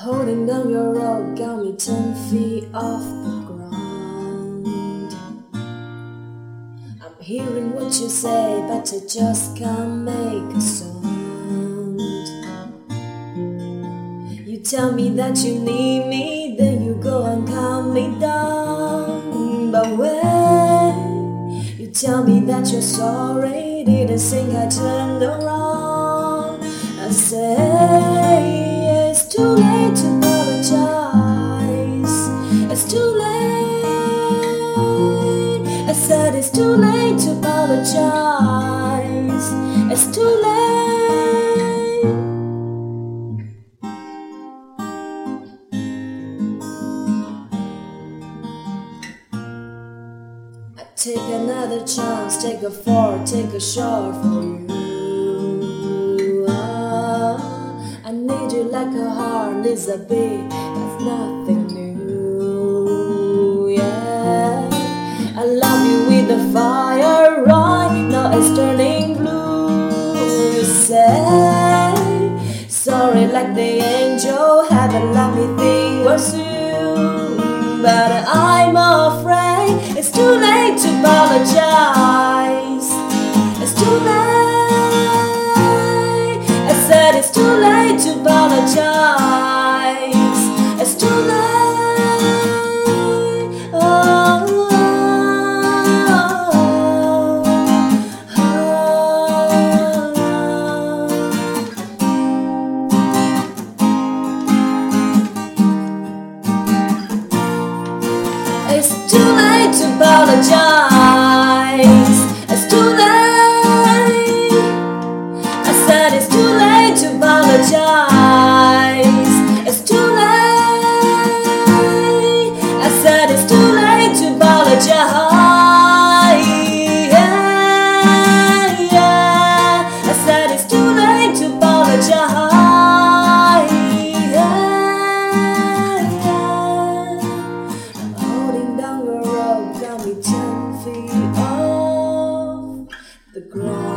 Holding down your rope got me ten feet off the ground. I'm hearing what you say, but I just can't make a sound. You tell me that you need me, then you go and calm me down. But when you tell me that you're sorry, didn't think I turned around. I say it's too late to apologize. It's too late. I said it's too late to apologize. It's too late. I take another chance, take a fall, take a shot for you. A heart needs a beat. That's nothing new. Yeah, I love you with the fire right now. It's turning blue. You say sorry like the angel. Haven't let me think was you, but I'm afraid it's too late It's too late to apologize. the ground.